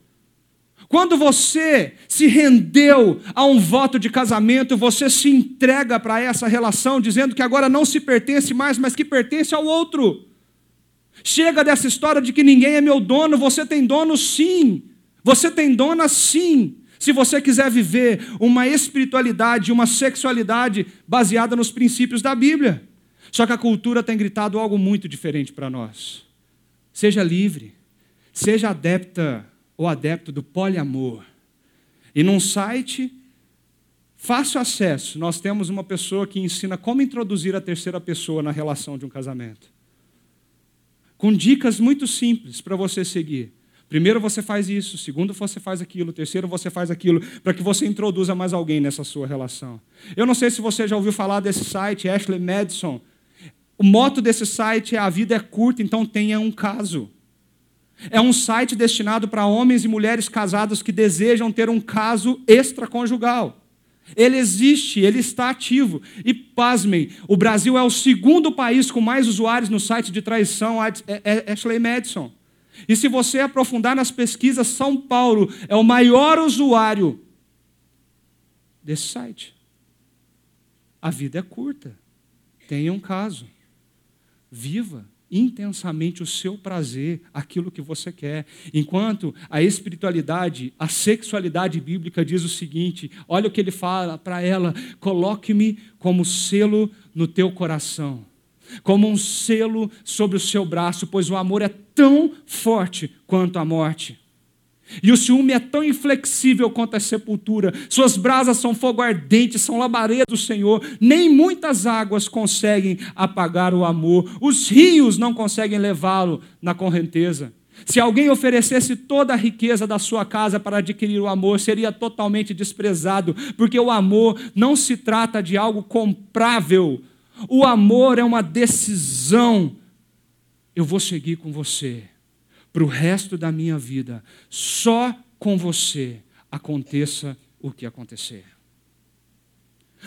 Quando você se rendeu a um voto de casamento, você se entrega para essa relação, dizendo que agora não se pertence mais, mas que pertence ao outro. Chega dessa história de que ninguém é meu dono, você tem dono sim. Você tem dona sim. Se você quiser viver uma espiritualidade, uma sexualidade baseada nos princípios da Bíblia. Só que a cultura tem gritado algo muito diferente para nós. Seja livre, seja adepta ou adepto do poliamor. E num site fácil acesso, nós temos uma pessoa que ensina como introduzir a terceira pessoa na relação de um casamento. Com dicas muito simples para você seguir. Primeiro você faz isso, segundo você faz aquilo, terceiro você faz aquilo, para que você introduza mais alguém nessa sua relação. Eu não sei se você já ouviu falar desse site, Ashley Madison. O moto desse site é a vida é curta, então tenha um caso. É um site destinado para homens e mulheres casados que desejam ter um caso extraconjugal. Ele existe, ele está ativo. E pasmem, o Brasil é o segundo país com mais usuários no site de traição, é, é Ashley Madison. E se você aprofundar nas pesquisas, São Paulo é o maior usuário desse site. A vida é curta. Tenha um caso. Viva intensamente o seu prazer, aquilo que você quer. Enquanto a espiritualidade, a sexualidade bíblica diz o seguinte: olha o que ele fala para ela: coloque-me como selo no teu coração, como um selo sobre o seu braço, pois o amor é tão forte quanto a morte. E o ciúme é tão inflexível quanto a sepultura. Suas brasas são fogo ardente, são labaredas do Senhor. Nem muitas águas conseguem apagar o amor. Os rios não conseguem levá-lo na correnteza. Se alguém oferecesse toda a riqueza da sua casa para adquirir o amor, seria totalmente desprezado, porque o amor não se trata de algo comprável. O amor é uma decisão. Eu vou seguir com você para o resto da minha vida, só com você aconteça o que acontecer.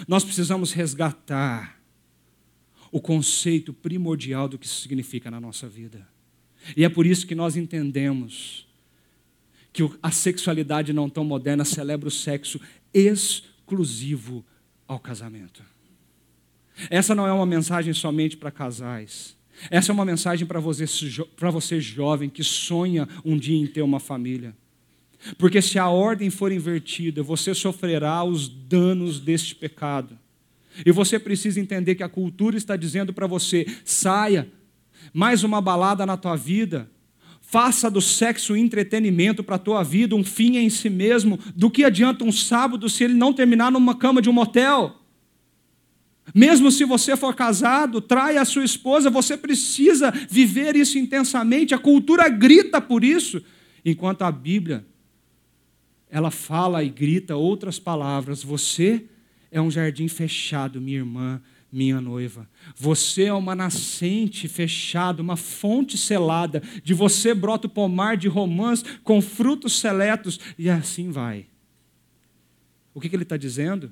Nós precisamos resgatar o conceito primordial do que isso significa na nossa vida. E é por isso que nós entendemos que a sexualidade não tão moderna celebra o sexo exclusivo ao casamento. Essa não é uma mensagem somente para casais. Essa é uma mensagem para você, para você jovem que sonha um dia em ter uma família. Porque se a ordem for invertida, você sofrerá os danos deste pecado. E você precisa entender que a cultura está dizendo para você: saia, mais uma balada na tua vida, faça do sexo entretenimento para a tua vida, um fim em si mesmo. Do que adianta um sábado se ele não terminar numa cama de um motel? Mesmo se você for casado, trai a sua esposa, você precisa viver isso intensamente. A cultura grita por isso, enquanto a Bíblia ela fala e grita outras palavras. Você é um jardim fechado, minha irmã, minha noiva. Você é uma nascente fechada, uma fonte selada. De você brota o pomar de romãs com frutos seletos, e assim vai. O que, que ele está dizendo?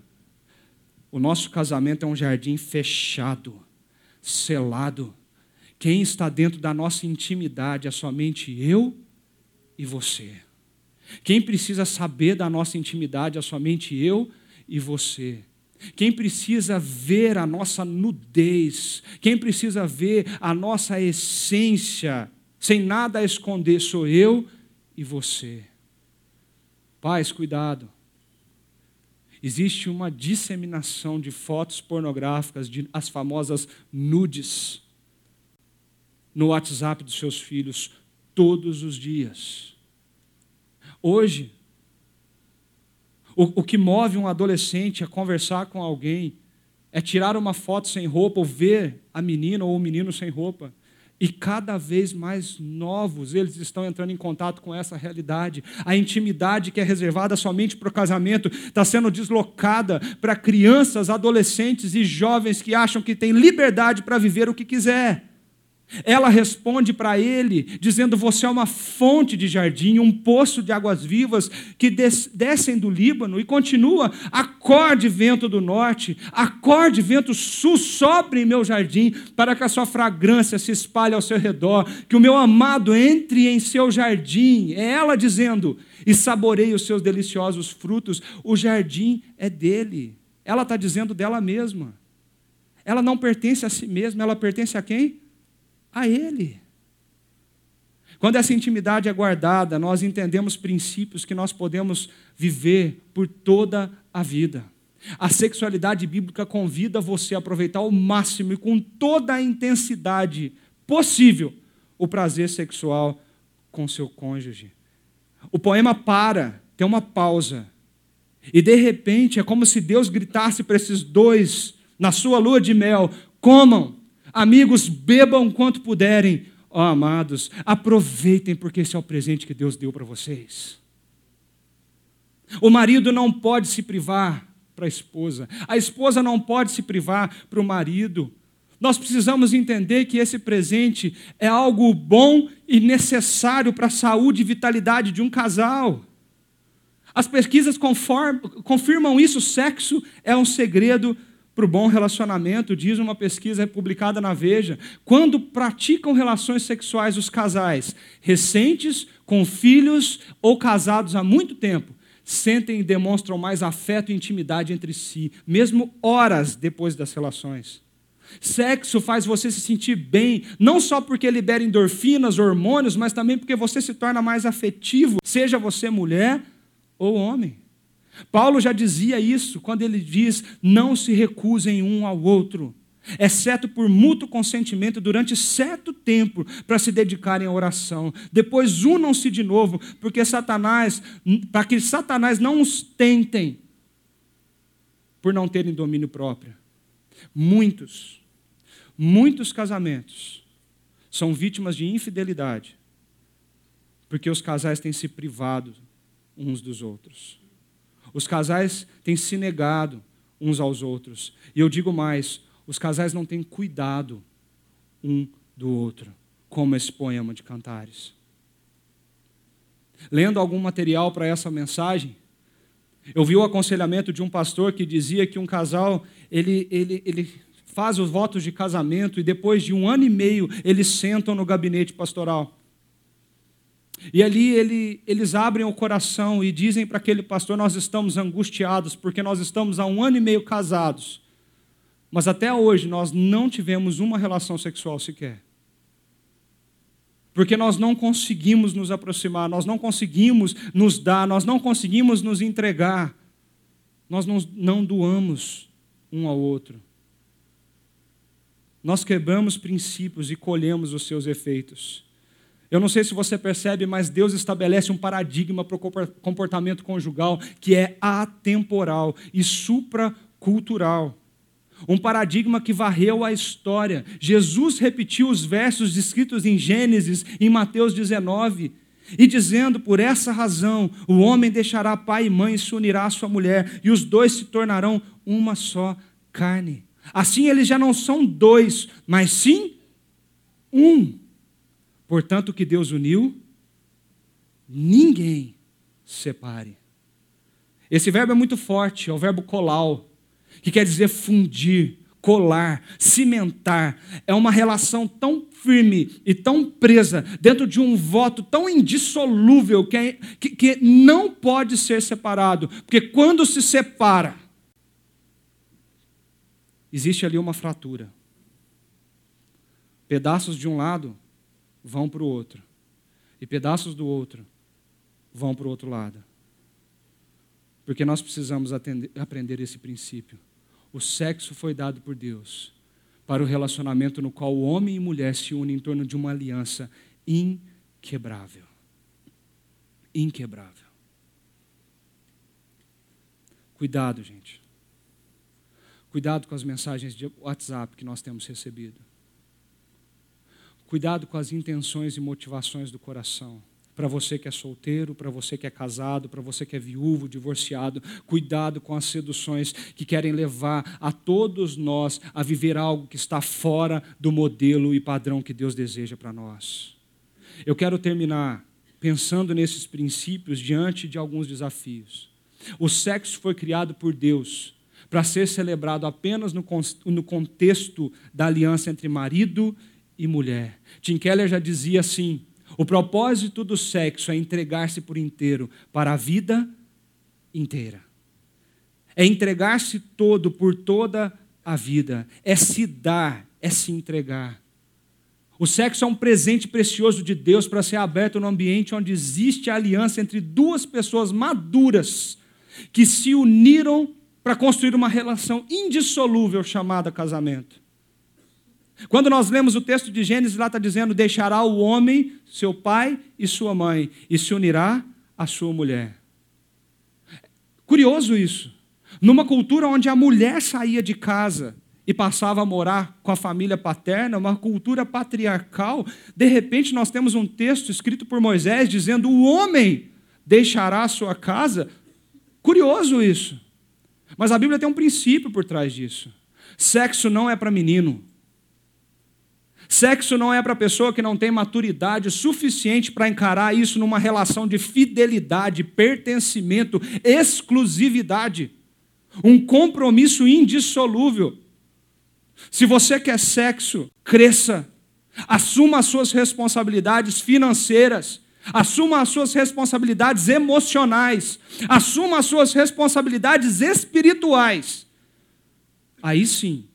O nosso casamento é um jardim fechado, selado. Quem está dentro da nossa intimidade é somente eu e você. Quem precisa saber da nossa intimidade é somente eu e você. Quem precisa ver a nossa nudez, quem precisa ver a nossa essência, sem nada a esconder, sou eu e você. Pais, cuidado. Existe uma disseminação de fotos pornográficas, de, as famosas nudes, no WhatsApp dos seus filhos, todos os dias. Hoje, o, o que move um adolescente a conversar com alguém é tirar uma foto sem roupa ou ver a menina ou o menino sem roupa. E cada vez mais novos eles estão entrando em contato com essa realidade. A intimidade que é reservada somente para o casamento está sendo deslocada para crianças, adolescentes e jovens que acham que têm liberdade para viver o que quiser. Ela responde para ele, dizendo: Você é uma fonte de jardim, um poço de águas vivas que des descem do Líbano, e continua: Acorde, vento do norte, acorde, vento sul, sobre meu jardim, para que a sua fragrância se espalhe ao seu redor, que o meu amado entre em seu jardim. É ela dizendo: E saboreie os seus deliciosos frutos, o jardim é dele. Ela está dizendo dela mesma. Ela não pertence a si mesma, ela pertence a quem? A Ele. Quando essa intimidade é guardada, nós entendemos princípios que nós podemos viver por toda a vida. A sexualidade bíblica convida você a aproveitar ao máximo e com toda a intensidade possível o prazer sexual com seu cônjuge. O poema para, tem uma pausa. E de repente é como se Deus gritasse para esses dois, na sua lua de mel: comam, Amigos, bebam quanto puderem. Ó oh, amados, aproveitem, porque esse é o presente que Deus deu para vocês. O marido não pode se privar para a esposa, a esposa não pode se privar para o marido. Nós precisamos entender que esse presente é algo bom e necessário para a saúde e vitalidade de um casal. As pesquisas confirmam isso: sexo é um segredo para o bom relacionamento, diz uma pesquisa publicada na Veja, quando praticam relações sexuais os casais recentes, com filhos ou casados há muito tempo, sentem e demonstram mais afeto e intimidade entre si, mesmo horas depois das relações. Sexo faz você se sentir bem, não só porque libera endorfinas, hormônios, mas também porque você se torna mais afetivo, seja você mulher ou homem. Paulo já dizia isso quando ele diz: não se recusem um ao outro, exceto por mútuo consentimento durante certo tempo para se dedicarem à oração. Depois unam-se de novo, porque Satanás, para que Satanás não os tentem por não terem domínio próprio. Muitos, muitos casamentos são vítimas de infidelidade, porque os casais têm se privado uns dos outros. Os casais têm se negado uns aos outros. E eu digo mais: os casais não têm cuidado um do outro, como esse poema de Cantares. Lendo algum material para essa mensagem, eu vi o aconselhamento de um pastor que dizia que um casal ele, ele, ele faz os votos de casamento e depois de um ano e meio eles sentam no gabinete pastoral. E ali ele, eles abrem o coração e dizem para aquele pastor: Nós estamos angustiados porque nós estamos há um ano e meio casados, mas até hoje nós não tivemos uma relação sexual sequer. Porque nós não conseguimos nos aproximar, nós não conseguimos nos dar, nós não conseguimos nos entregar, nós não, não doamos um ao outro. Nós quebramos princípios e colhemos os seus efeitos. Eu não sei se você percebe, mas Deus estabelece um paradigma para o comportamento conjugal que é atemporal e supracultural. Um paradigma que varreu a história. Jesus repetiu os versos descritos em Gênesis, em Mateus 19, e dizendo: Por essa razão, o homem deixará pai e mãe e se unirá à sua mulher, e os dois se tornarão uma só carne. Assim eles já não são dois, mas sim um. Portanto, o que Deus uniu, ninguém separe. Esse verbo é muito forte, é o verbo colau, que quer dizer fundir, colar, cimentar. É uma relação tão firme e tão presa dentro de um voto tão indissolúvel que, é, que, que não pode ser separado. Porque quando se separa, existe ali uma fratura. Pedaços de um lado vão para o outro. E pedaços do outro vão para o outro lado. Porque nós precisamos atender, aprender esse princípio. O sexo foi dado por Deus para o relacionamento no qual o homem e mulher se unem em torno de uma aliança inquebrável. Inquebrável. Cuidado, gente. Cuidado com as mensagens de WhatsApp que nós temos recebido. Cuidado com as intenções e motivações do coração. Para você que é solteiro, para você que é casado, para você que é viúvo, divorciado, cuidado com as seduções que querem levar a todos nós a viver algo que está fora do modelo e padrão que Deus deseja para nós. Eu quero terminar pensando nesses princípios diante de alguns desafios. O sexo foi criado por Deus para ser celebrado apenas no, contexto da aliança entre marido e mulher. Tim Keller já dizia assim: o propósito do sexo é entregar-se por inteiro para a vida inteira. É entregar-se todo por toda a vida. É se dar, é se entregar. O sexo é um presente precioso de Deus para ser aberto no ambiente onde existe a aliança entre duas pessoas maduras que se uniram para construir uma relação indissolúvel chamada casamento. Quando nós lemos o texto de Gênesis, lá está dizendo: deixará o homem, seu pai e sua mãe, e se unirá à sua mulher. Curioso isso. Numa cultura onde a mulher saía de casa e passava a morar com a família paterna, uma cultura patriarcal, de repente nós temos um texto escrito por Moisés dizendo: o homem deixará a sua casa. Curioso isso. Mas a Bíblia tem um princípio por trás disso. Sexo não é para menino. Sexo não é para pessoa que não tem maturidade suficiente para encarar isso numa relação de fidelidade, pertencimento, exclusividade, um compromisso indissolúvel. Se você quer sexo, cresça, assuma as suas responsabilidades financeiras, assuma as suas responsabilidades emocionais, assuma as suas responsabilidades espirituais. Aí sim,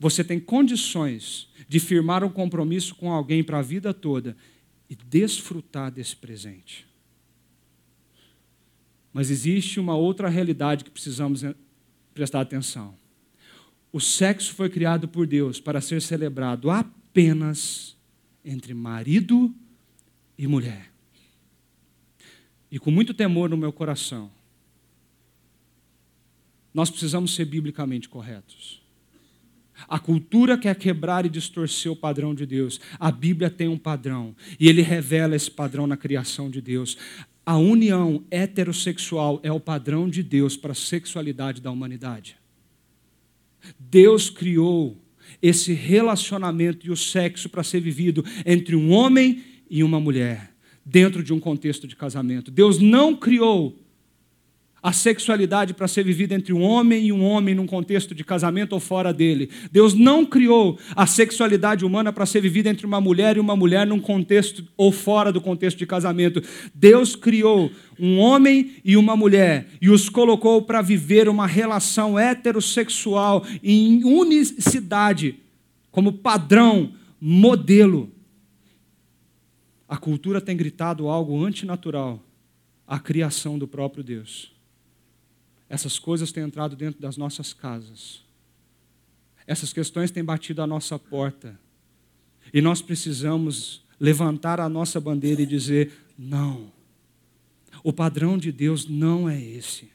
você tem condições de firmar um compromisso com alguém para a vida toda e desfrutar desse presente. Mas existe uma outra realidade que precisamos prestar atenção. O sexo foi criado por Deus para ser celebrado apenas entre marido e mulher. E com muito temor no meu coração, nós precisamos ser biblicamente corretos. A cultura quer quebrar e distorcer o padrão de Deus. A Bíblia tem um padrão e ele revela esse padrão na criação de Deus. A união heterossexual é o padrão de Deus para a sexualidade da humanidade. Deus criou esse relacionamento e o sexo para ser vivido entre um homem e uma mulher, dentro de um contexto de casamento. Deus não criou a sexualidade para ser vivida entre um homem e um homem num contexto de casamento ou fora dele. Deus não criou a sexualidade humana para ser vivida entre uma mulher e uma mulher num contexto ou fora do contexto de casamento. Deus criou um homem e uma mulher e os colocou para viver uma relação heterossexual em unicidade, como padrão, modelo. A cultura tem gritado algo antinatural à criação do próprio Deus essas coisas têm entrado dentro das nossas casas. Essas questões têm batido à nossa porta. E nós precisamos levantar a nossa bandeira e dizer: não, o padrão de Deus não é esse.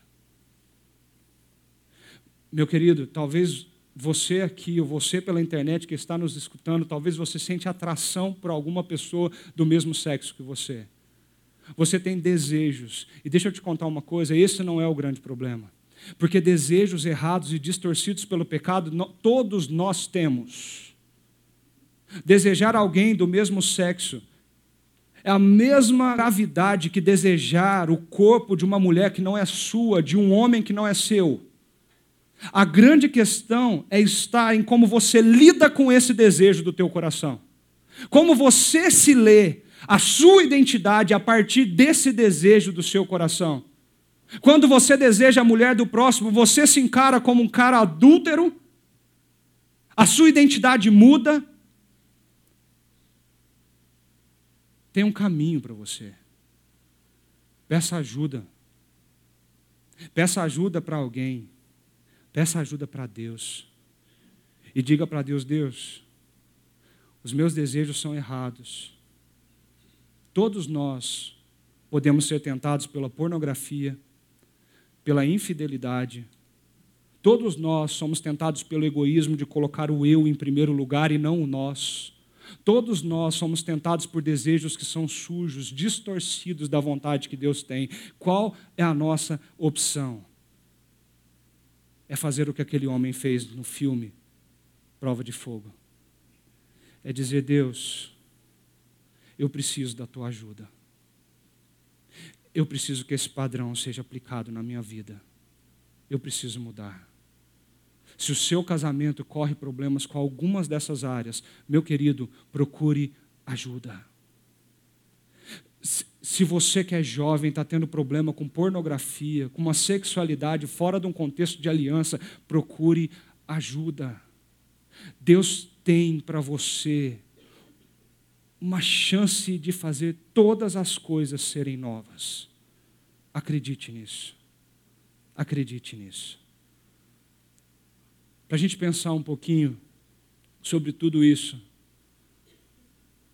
Meu querido, talvez você aqui, ou você pela internet que está nos escutando, talvez você sente atração por alguma pessoa do mesmo sexo que você. Você tem desejos. E deixa eu te contar uma coisa: esse não é o grande problema. Porque desejos errados e distorcidos pelo pecado, todos nós temos. Desejar alguém do mesmo sexo é a mesma gravidade que desejar o corpo de uma mulher que não é sua, de um homem que não é seu. A grande questão é estar em como você lida com esse desejo do teu coração. Como você se lê, a sua identidade a partir desse desejo do seu coração. Quando você deseja a mulher do próximo, você se encara como um cara adúltero, a sua identidade muda. Tem um caminho para você. Peça ajuda. Peça ajuda para alguém. Peça ajuda para Deus. E diga para Deus: Deus, os meus desejos são errados. Todos nós podemos ser tentados pela pornografia, pela infidelidade. Todos nós somos tentados pelo egoísmo de colocar o eu em primeiro lugar e não o nós. Todos nós somos tentados por desejos que são sujos, distorcidos da vontade que Deus tem. Qual é a nossa opção? É fazer o que aquele homem fez no filme Prova de Fogo. É dizer: Deus, eu preciso da tua ajuda. Eu preciso que esse padrão seja aplicado na minha vida. Eu preciso mudar. Se o seu casamento corre problemas com algumas dessas áreas, meu querido, procure ajuda. Se você que é jovem está tendo problema com pornografia, com uma sexualidade fora de um contexto de aliança, procure ajuda. Deus tem para você uma chance de fazer todas as coisas serem novas. Acredite nisso. Acredite nisso. Para a gente pensar um pouquinho sobre tudo isso.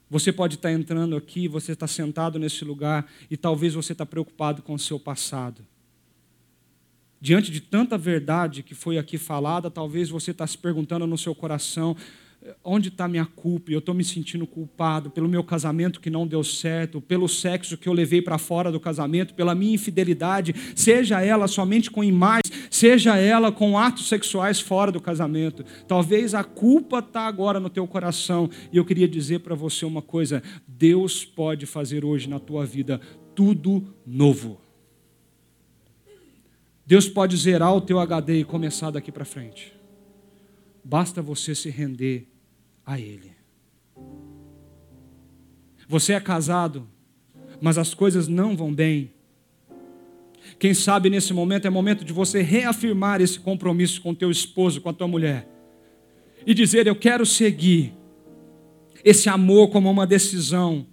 Você pode estar entrando aqui, você está sentado nesse lugar e talvez você está preocupado com o seu passado. Diante de tanta verdade que foi aqui falada, talvez você está se perguntando no seu coração: onde está minha culpa? Eu estou me sentindo culpado pelo meu casamento que não deu certo, pelo sexo que eu levei para fora do casamento, pela minha infidelidade, seja ela somente com imagens, seja ela com atos sexuais fora do casamento. Talvez a culpa está agora no teu coração e eu queria dizer para você uma coisa: Deus pode fazer hoje na tua vida tudo novo. Deus pode zerar o teu HD e começar daqui para frente. Basta você se render a Ele. Você é casado, mas as coisas não vão bem. Quem sabe nesse momento é momento de você reafirmar esse compromisso com teu esposo, com a tua mulher. E dizer: Eu quero seguir esse amor como uma decisão.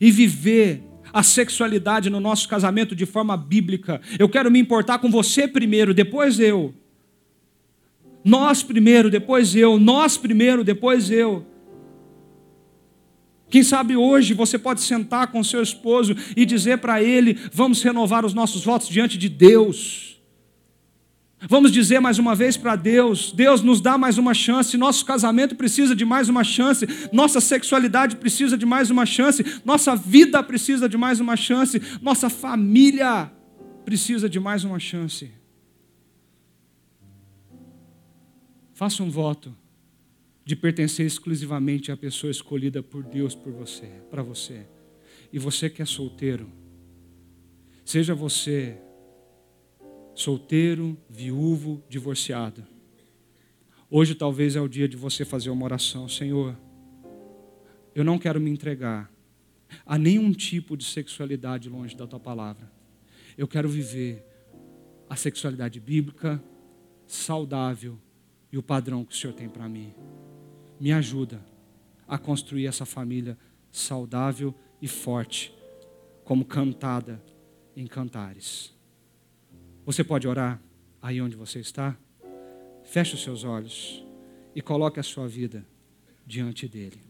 E viver a sexualidade no nosso casamento de forma bíblica. Eu quero me importar com você primeiro, depois eu. Nós primeiro, depois eu. Nós primeiro, depois eu. Quem sabe hoje você pode sentar com seu esposo e dizer para ele: vamos renovar os nossos votos diante de Deus. Vamos dizer mais uma vez para Deus: Deus nos dá mais uma chance, nosso casamento precisa de mais uma chance, nossa sexualidade precisa de mais uma chance, nossa vida precisa de mais uma chance, nossa família precisa de mais uma chance. Faça um voto de pertencer exclusivamente à pessoa escolhida por Deus por você, para você. E você que é solteiro, seja você solteiro, viúvo, divorciado. Hoje talvez é o dia de você fazer uma oração, Senhor. Eu não quero me entregar a nenhum tipo de sexualidade longe da tua palavra. Eu quero viver a sexualidade bíblica, saudável, e o padrão que o Senhor tem para mim. Me ajuda a construir essa família saudável e forte, como cantada em cantares. Você pode orar aí onde você está? Feche os seus olhos e coloque a sua vida diante dele.